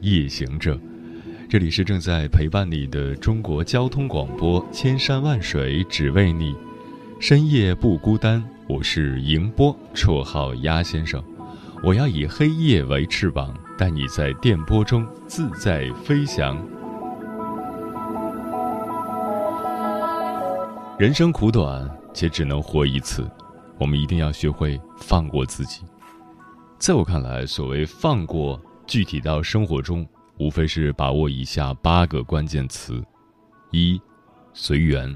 夜行者，这里是正在陪伴你的中国交通广播，千山万水只为你，深夜不孤单。我是迎波，绰号鸭先生。我要以黑夜为翅膀，带你在电波中自在飞翔。人生苦短，且只能活一次，我们一定要学会放过自己。在我看来，所谓放过，具体到生活中，无非是把握以下八个关键词：一、随缘。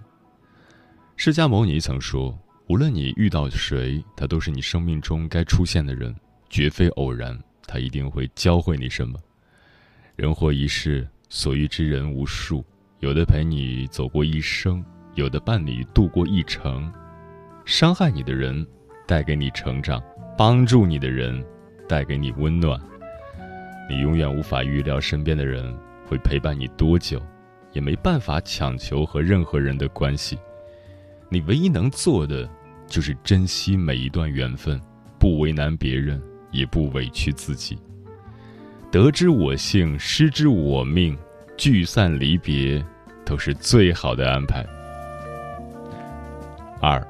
释迦牟尼曾说，无论你遇到谁，他都是你生命中该出现的人，绝非偶然，他一定会教会你什么。人活一世，所遇之人无数，有的陪你走过一生，有的伴你度过一程。伤害你的人，带给你成长。帮助你的人，带给你温暖。你永远无法预料身边的人会陪伴你多久，也没办法强求和任何人的关系。你唯一能做的，就是珍惜每一段缘分，不为难别人，也不委屈自己。得之我幸，失之我命，聚散离别，都是最好的安排。二，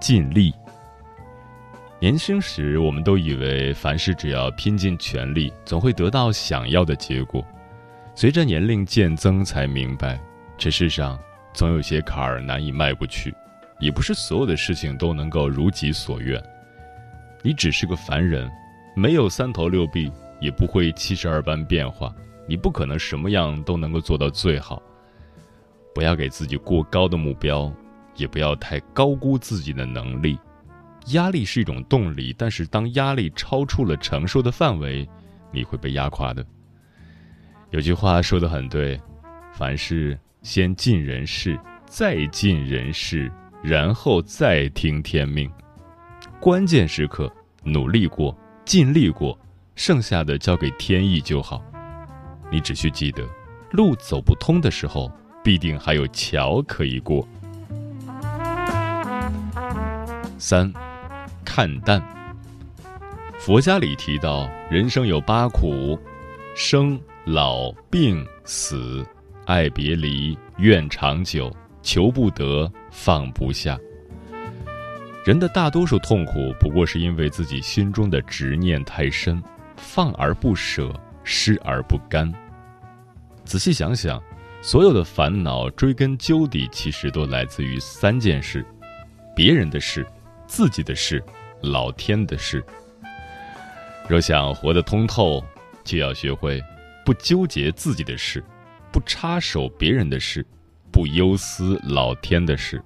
尽力。年轻时，我们都以为凡事只要拼尽全力，总会得到想要的结果。随着年龄渐增，才明白，这世上总有些坎儿难以迈过去，也不是所有的事情都能够如己所愿。你只是个凡人，没有三头六臂，也不会七十二般变化，你不可能什么样都能够做到最好。不要给自己过高的目标，也不要太高估自己的能力。压力是一种动力，但是当压力超出了承受的范围，你会被压垮的。有句话说的很对：凡事先尽人事，再尽人事，然后再听天命。关键时刻努力过，尽力过，剩下的交给天意就好。你只需记得，路走不通的时候，必定还有桥可以过。三。看淡。佛家里提到，人生有八苦：生、老、病、死、爱别离、怨长久、求不得、放不下。人的大多数痛苦，不过是因为自己心中的执念太深，放而不舍，失而不甘。仔细想想，所有的烦恼，追根究底，其实都来自于三件事：别人的事，自己的事。老天的事，若想活得通透，就要学会不纠结自己的事，不插手别人的事，不忧思老天的事。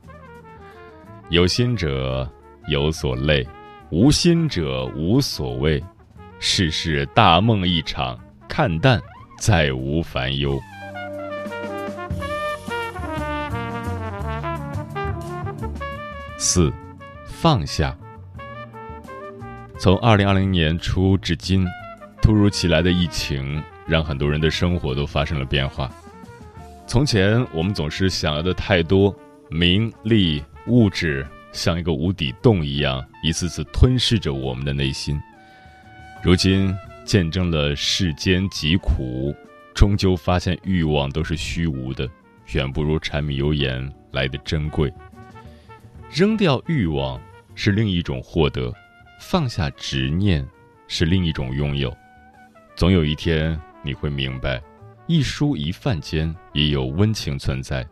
有心者有所累，无心者无所谓。世事大梦一场，看淡，再无烦忧。四，放下。从二零二零年初至今，突如其来的疫情让很多人的生活都发生了变化。从前，我们总是想要的太多，名利物质像一个无底洞一样，一次次吞噬着我们的内心。如今，见证了世间疾苦，终究发现欲望都是虚无的，远不如柴米油盐来的珍贵。扔掉欲望是另一种获得。放下执念，是另一种拥有。总有一天你会明白，一蔬一饭间也有温情存在。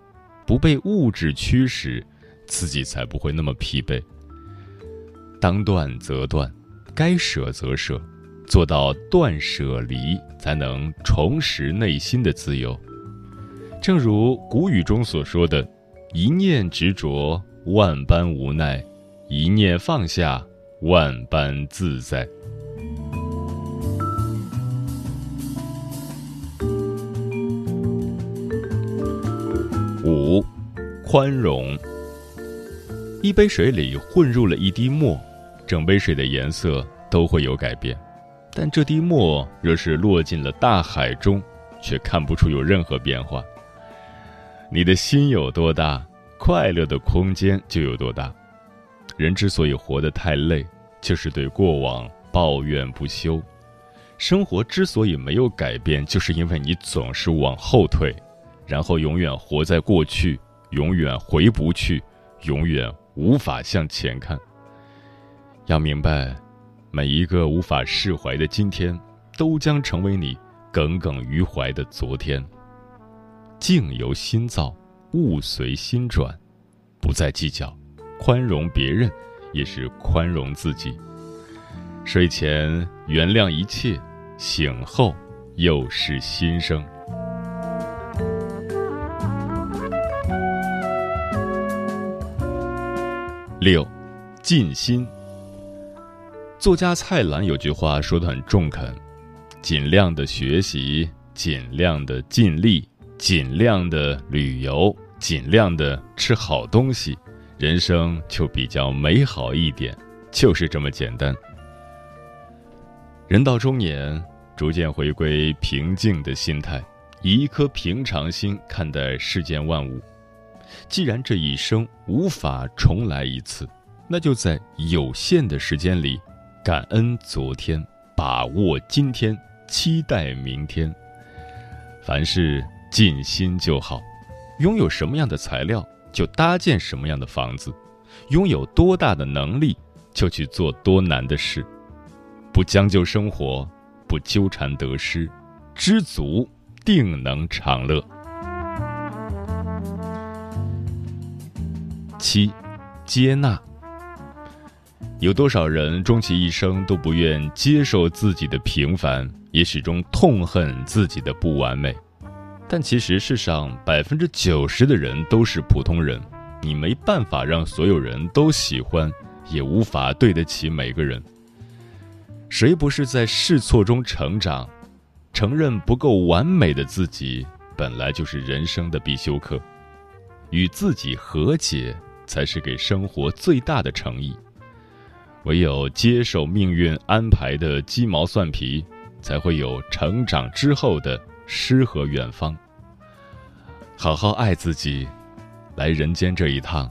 不被物质驱使，自己才不会那么疲惫。当断则断，该舍则舍，做到断舍离，才能重拾内心的自由。正如古语中所说的：“一念执着，万般无奈。”一念放下，万般自在。五，宽容。一杯水里混入了一滴墨，整杯水的颜色都会有改变。但这滴墨若是落进了大海中，却看不出有任何变化。你的心有多大，快乐的空间就有多大。人之所以活得太累，就是对过往抱怨不休；生活之所以没有改变，就是因为你总是往后退，然后永远活在过去，永远回不去，永远。无法向前看。要明白，每一个无法释怀的今天，都将成为你耿耿于怀的昨天。境由心造，物随心转，不再计较，宽容别人，也是宽容自己。睡前原谅一切，醒后又是新生。六，尽心。作家蔡澜有句话说的很中肯：尽量的学习，尽量的尽力，尽量的旅游，尽量的吃好东西，人生就比较美好一点。就是这么简单。人到中年，逐渐回归平静的心态，以一颗平常心看待世间万物。既然这一生无法重来一次，那就在有限的时间里，感恩昨天，把握今天，期待明天。凡事尽心就好。拥有什么样的材料，就搭建什么样的房子；拥有多大的能力，就去做多难的事。不将就生活，不纠缠得失，知足定能长乐。七，接纳。有多少人终其一生都不愿接受自己的平凡，也始终痛恨自己的不完美？但其实世上百分之九十的人都是普通人，你没办法让所有人都喜欢，也无法对得起每个人。谁不是在试错中成长？承认不够完美的自己，本来就是人生的必修课。与自己和解。才是给生活最大的诚意。唯有接受命运安排的鸡毛蒜皮，才会有成长之后的诗和远方。好好爱自己，来人间这一趟，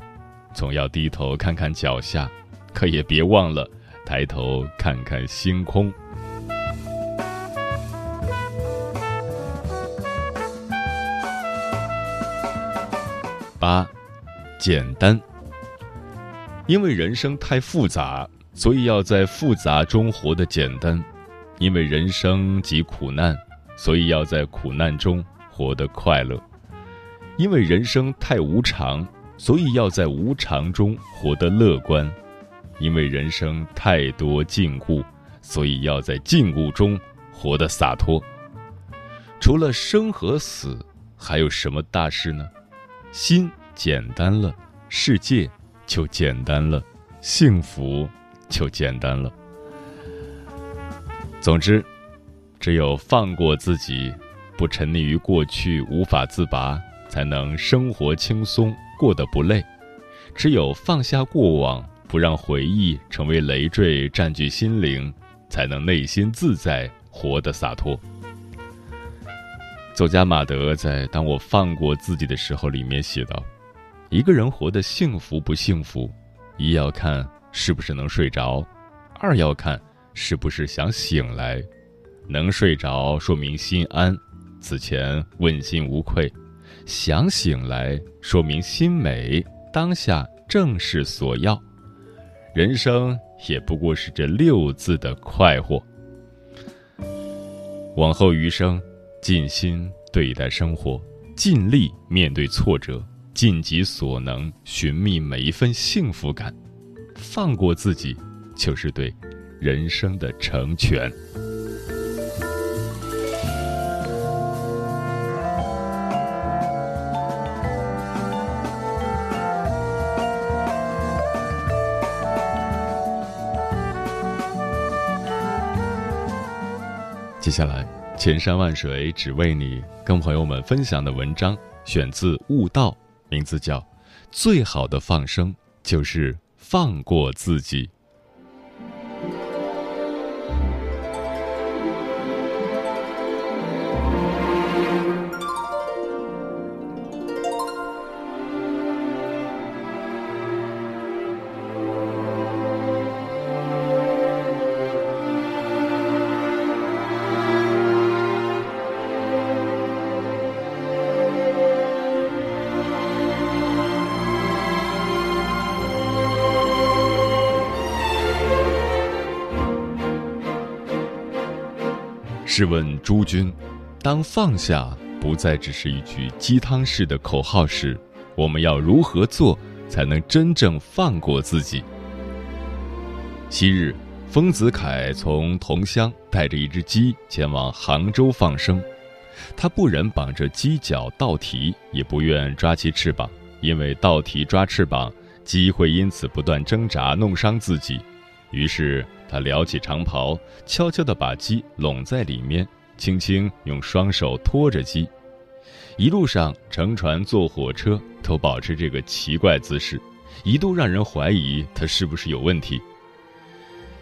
总要低头看看脚下，可也别忘了抬头看看星空。八。简单，因为人生太复杂，所以要在复杂中活得简单；因为人生即苦难，所以要在苦难中活得快乐；因为人生太无常，所以要在无常中活得乐观；因为人生太多禁锢，所以要在禁锢中活得洒脱。除了生和死，还有什么大事呢？心。简单了，世界就简单了，幸福就简单了。总之，只有放过自己，不沉溺于过去无法自拔，才能生活轻松，过得不累；只有放下过往，不让回忆成为累赘占据心灵，才能内心自在，活得洒脱。作家马德在《当我放过自己的时候》里面写道。一个人活得幸福不幸福，一要看是不是能睡着，二要看是不是想醒来。能睡着说明心安，此前问心无愧；想醒来说明心美，当下正是所要。人生也不过是这六字的快活。往后余生，尽心对待生活，尽力面对挫折。尽己所能，寻觅每一份幸福感，放过自己，就是对人生的成全。接下来，千山万水只为你，跟朋友们分享的文章选自《悟道》，名字叫《最好的放生就是放过自己》。试问诸君，当放下不再只是一句鸡汤式的口号时，我们要如何做才能真正放过自己？昔日，丰子恺从桐乡带着一只鸡前往杭州放生，他不忍绑着鸡脚倒蹄，也不愿抓其翅膀，因为倒蹄抓翅膀，鸡会因此不断挣扎，弄伤自己。于是。他撩起长袍，悄悄地把鸡拢在里面，轻轻用双手托着鸡。一路上乘船坐火车都保持这个奇怪姿势，一度让人怀疑他是不是有问题。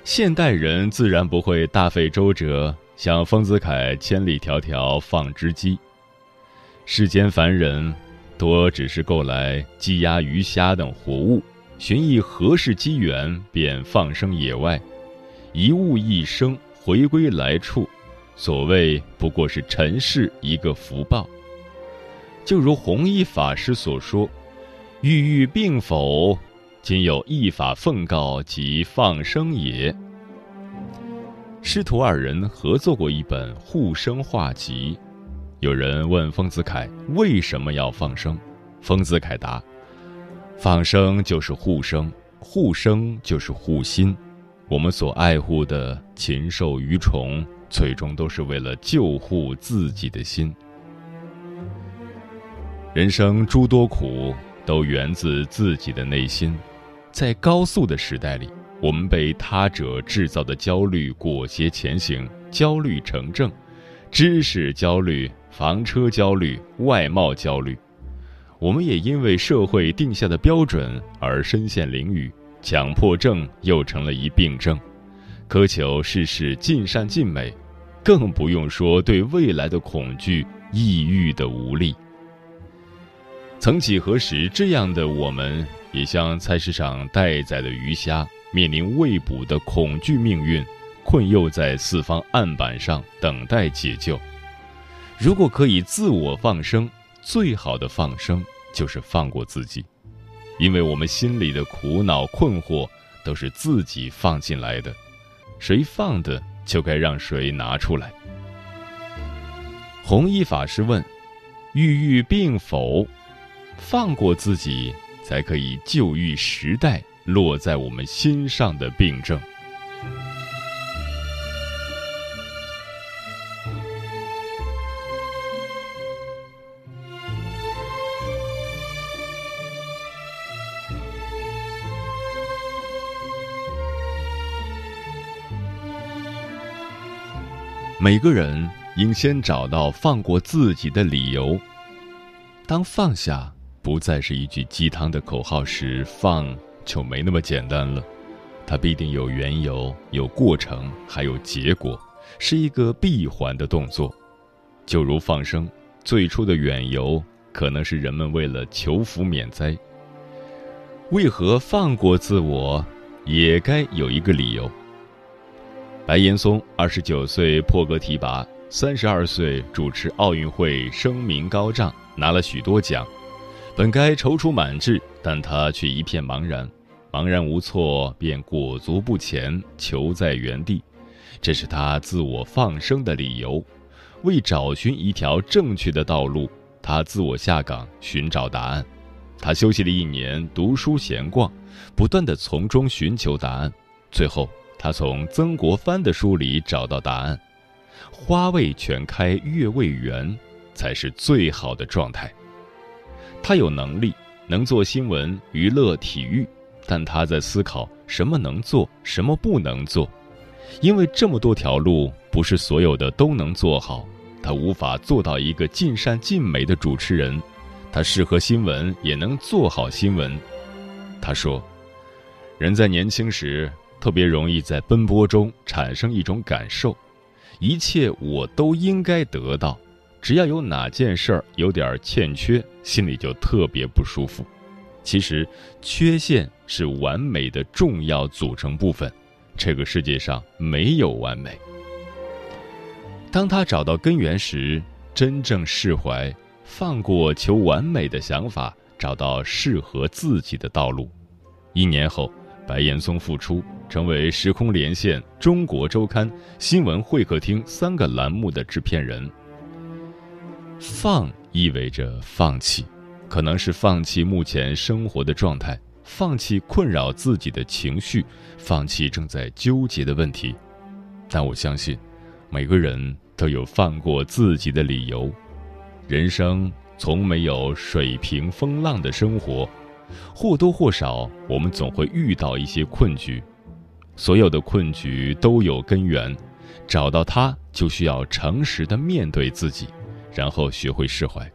现代人自然不会大费周折像丰子恺千里迢迢放只鸡，世间凡人多只是购来鸡鸭鱼虾等活物，寻一合适机缘便放生野外。一物一生，回归来处，所谓不过是尘世一个福报。就如弘一法师所说：“欲欲病否？今有一法奉告，即放生也。”师徒二人合作过一本护生画集。有人问丰子恺为什么要放生，丰子恺答：“放生就是护生，护生就是护心。”我们所爱护的禽兽鱼虫，最终都是为了救护自己的心。人生诸多苦，都源自自己的内心。在高速的时代里，我们被他者制造的焦虑裹挟前行，焦虑成正，知识焦虑、房车焦虑、外貌焦虑。我们也因为社会定下的标准而身陷囹圄。强迫症又成了一病症，苛求事事尽善尽美，更不用说对未来的恐惧、抑郁的无力。曾几何时，这样的我们也像菜市场待宰的鱼虾，面临未捕的恐惧命运，困囿在四方案板上等待解救。如果可以自我放生，最好的放生就是放过自己。因为我们心里的苦恼困惑都是自己放进来的，谁放的就该让谁拿出来。弘一法师问：“郁郁病否？放过自己，才可以救愈时代落在我们心上的病症。”每个人应先找到放过自己的理由。当放下不再是一句鸡汤的口号时，放就没那么简单了。它必定有缘由、有过程，还有结果，是一个闭环的动作。就如放生，最初的缘由可能是人们为了求福免灾。为何放过自我，也该有一个理由。白岩松二十九岁破格提拔，三十二岁主持奥运会，声名高涨，拿了许多奖。本该踌躇满志，但他却一片茫然，茫然无措，便裹足不前，求在原地。这是他自我放生的理由。为找寻一条正确的道路，他自我下岗寻找答案。他休息了一年，读书闲逛，不断的从中寻求答案，最后。他从曾国藩的书里找到答案：花未全开，月未圆，才是最好的状态。他有能力能做新闻、娱乐、体育，但他在思考什么能做，什么不能做。因为这么多条路，不是所有的都能做好。他无法做到一个尽善尽美的主持人，他适合新闻，也能做好新闻。他说：“人在年轻时，特别容易在奔波中产生一种感受，一切我都应该得到，只要有哪件事儿有点欠缺，心里就特别不舒服。其实，缺陷是完美的重要组成部分。这个世界上没有完美。”当他找到根源时，真正释怀，放过求完美的想法，找到适合自己的道路。一年后，白岩松复出，成为《时空连线》《中国周刊》《新闻会客厅》三个栏目的制片人。放意味着放弃，可能是放弃目前生活的状态，放弃困扰自己的情绪，放弃正在纠结的问题。但我相信，每个人。都有放过自己的理由。人生从没有水平风浪的生活，或多或少，我们总会遇到一些困局。所有的困局都有根源，找到它，就需要诚实的面对自己，然后学会释怀。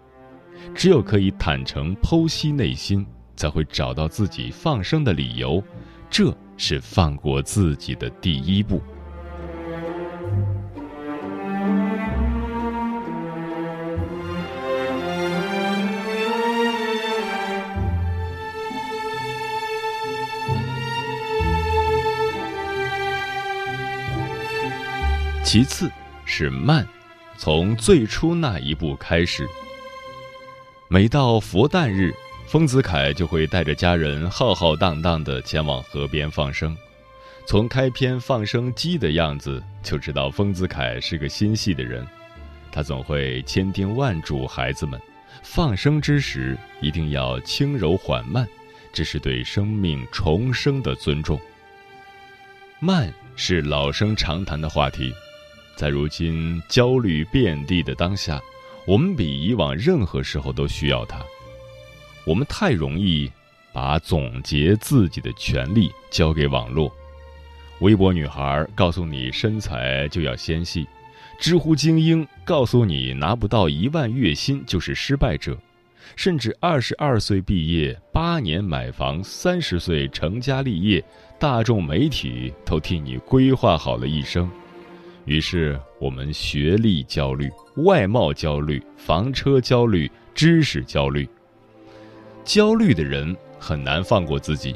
只有可以坦诚剖析内心，才会找到自己放生的理由。这是放过自己的第一步。其次，是慢，从最初那一步开始。每到佛诞日，丰子恺就会带着家人浩浩荡荡地前往河边放生。从开篇放生鸡的样子，就知道丰子恺是个心细的人。他总会千叮万嘱孩子们，放生之时一定要轻柔缓慢，这是对生命重生的尊重。慢是老生常谈的话题。在如今焦虑遍地的当下，我们比以往任何时候都需要它。我们太容易把总结自己的权利交给网络。微博女孩告诉你身材就要纤细，知乎精英告诉你拿不到一万月薪就是失败者，甚至二十二岁毕业八年买房，三十岁成家立业，大众媒体都替你规划好了一生。于是，我们学历焦虑、外貌焦虑、房车焦虑、知识焦虑。焦虑的人很难放过自己，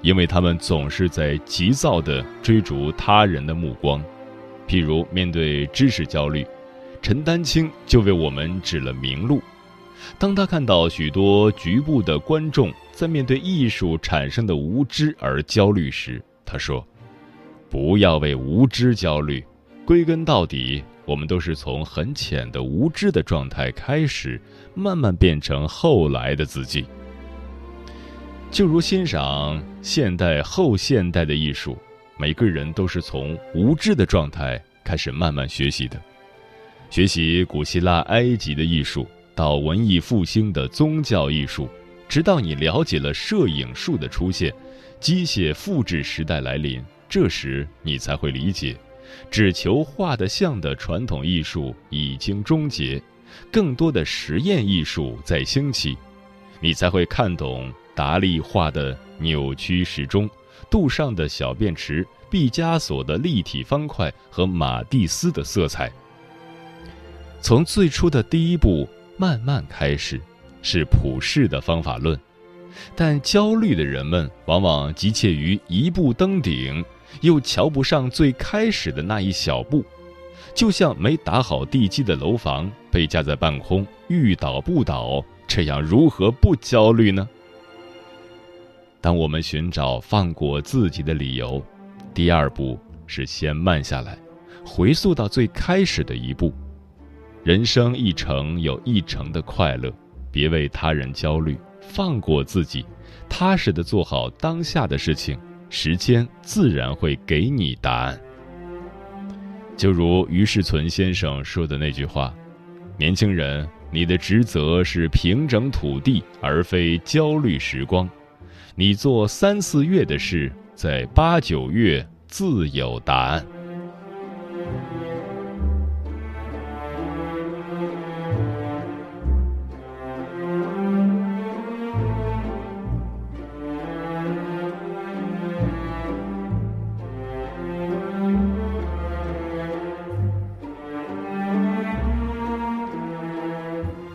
因为他们总是在急躁地追逐他人的目光。譬如，面对知识焦虑，陈丹青就为我们指了明路。当他看到许多局部的观众在面对艺术产生的无知而焦虑时，他说：“不要为无知焦虑。”归根到底，我们都是从很浅的无知的状态开始，慢慢变成后来的自己。就如欣赏现代、后现代的艺术，每个人都是从无知的状态开始慢慢学习的。学习古希腊、埃及的艺术，到文艺复兴的宗教艺术，直到你了解了摄影术的出现，机械复制时代来临，这时你才会理解。只求画得像的传统艺术已经终结，更多的实验艺术在兴起，你才会看懂达利画的扭曲时钟、杜尚的小便池、毕加索的立体方块和马蒂斯的色彩。从最初的第一步慢慢开始，是普世的方法论，但焦虑的人们往往急切于一步登顶。又瞧不上最开始的那一小步，就像没打好地基的楼房被架在半空，欲倒不倒，这样如何不焦虑呢？当我们寻找放过自己的理由，第二步是先慢下来，回溯到最开始的一步。人生一程有一程的快乐，别为他人焦虑，放过自己，踏实的做好当下的事情。时间自然会给你答案。就如于世存先生说的那句话：“年轻人，你的职责是平整土地，而非焦虑时光。你做三四月的事，在八九月自有答案。”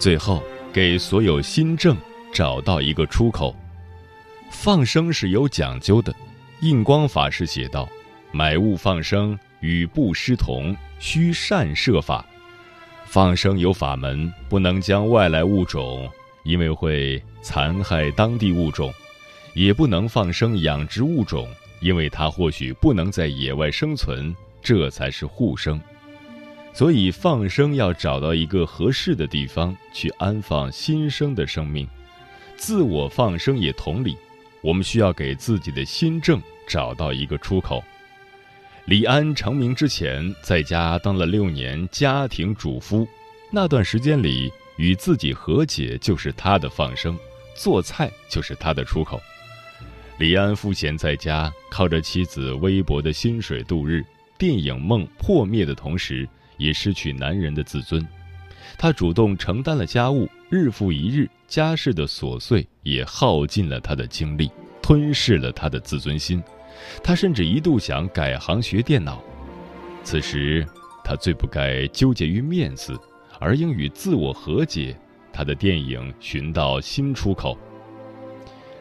最后，给所有心症找到一个出口。放生是有讲究的，印光法师写道：“买物放生与布施同，需善设法。放生有法门，不能将外来物种，因为会残害当地物种；也不能放生养殖物种，因为它或许不能在野外生存。这才是护生。所以放生要找到一个合适的地方去安放新生的生命，自我放生也同理。”我们需要给自己的心症找到一个出口。李安成名之前，在家当了六年家庭主夫，那段时间里，与自己和解就是他的放生，做菜就是他的出口。李安赋闲在家，靠着妻子微薄的薪水度日，电影梦破灭的同时，也失去男人的自尊。他主动承担了家务，日复一日。家事的琐碎也耗尽了他的精力，吞噬了他的自尊心。他甚至一度想改行学电脑。此时，他最不该纠结于面子，而应与自我和解。他的电影寻到新出口。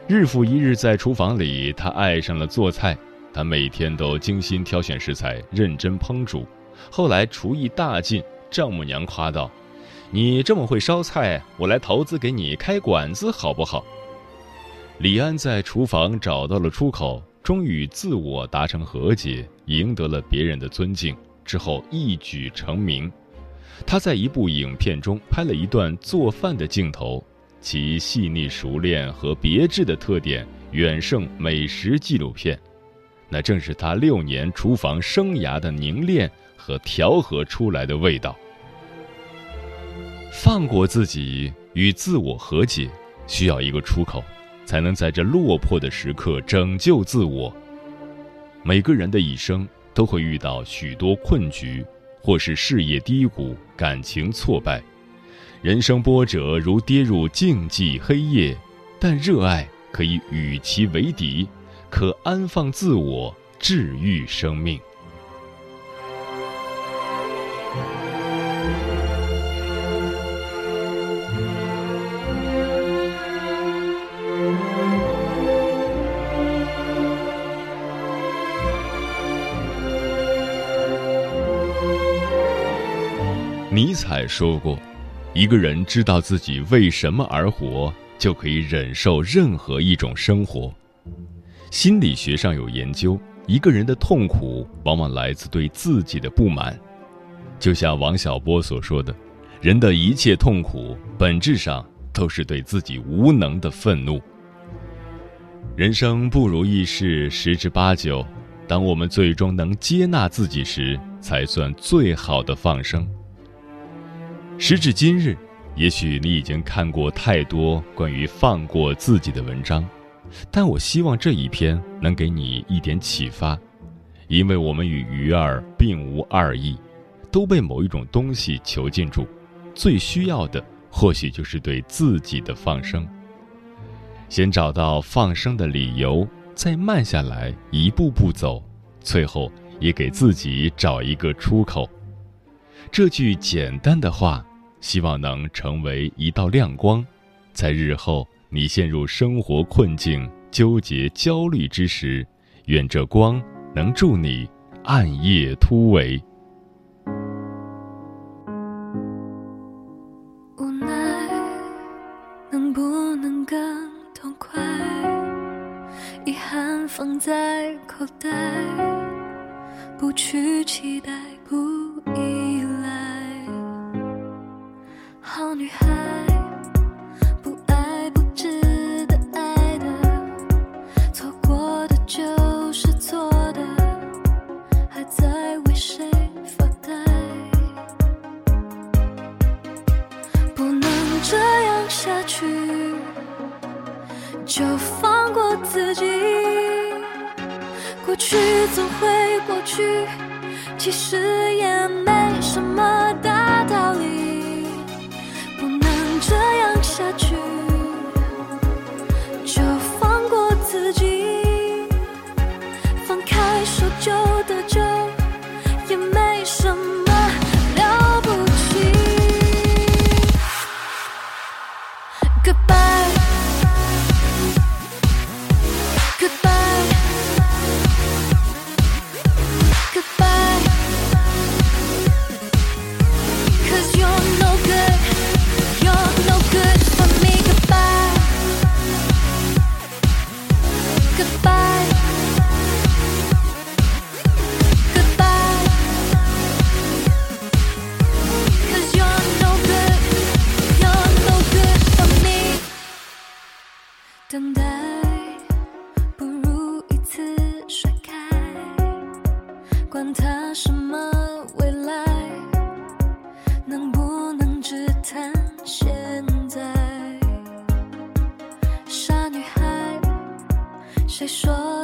日复一日在厨房里，他爱上了做菜。他每天都精心挑选食材，认真烹煮。后来厨艺大进，丈母娘夸道。你这么会烧菜，我来投资给你开馆子好不好？李安在厨房找到了出口，终于自我达成和解，赢得了别人的尊敬，之后一举成名。他在一部影片中拍了一段做饭的镜头，其细腻熟练和别致的特点远胜美食纪录片。那正是他六年厨房生涯的凝练和调和出来的味道。放过自己，与自我和解，需要一个出口，才能在这落魄的时刻拯救自我。每个人的一生都会遇到许多困局，或是事业低谷、感情挫败，人生波折如跌入静寂黑夜。但热爱可以与其为敌，可安放自我，治愈生命。尼采说过：“一个人知道自己为什么而活，就可以忍受任何一种生活。”心理学上有研究，一个人的痛苦往往来自对自己的不满。就像王小波所说的：“人的一切痛苦，本质上都是对自己无能的愤怒。”人生不如意事十之八九，当我们最终能接纳自己时，才算最好的放生。时至今日，也许你已经看过太多关于放过自己的文章，但我希望这一篇能给你一点启发，因为我们与鱼儿并无二异，都被某一种东西囚禁住，最需要的或许就是对自己的放生。先找到放生的理由，再慢下来，一步步走，最后也给自己找一个出口。这句简单的话，希望能成为一道亮光，在日后你陷入生活困境、纠结、焦虑之时，愿这光能助你暗夜突围。他什么未来，能不能只谈现在？傻女孩。谁说？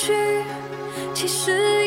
去其实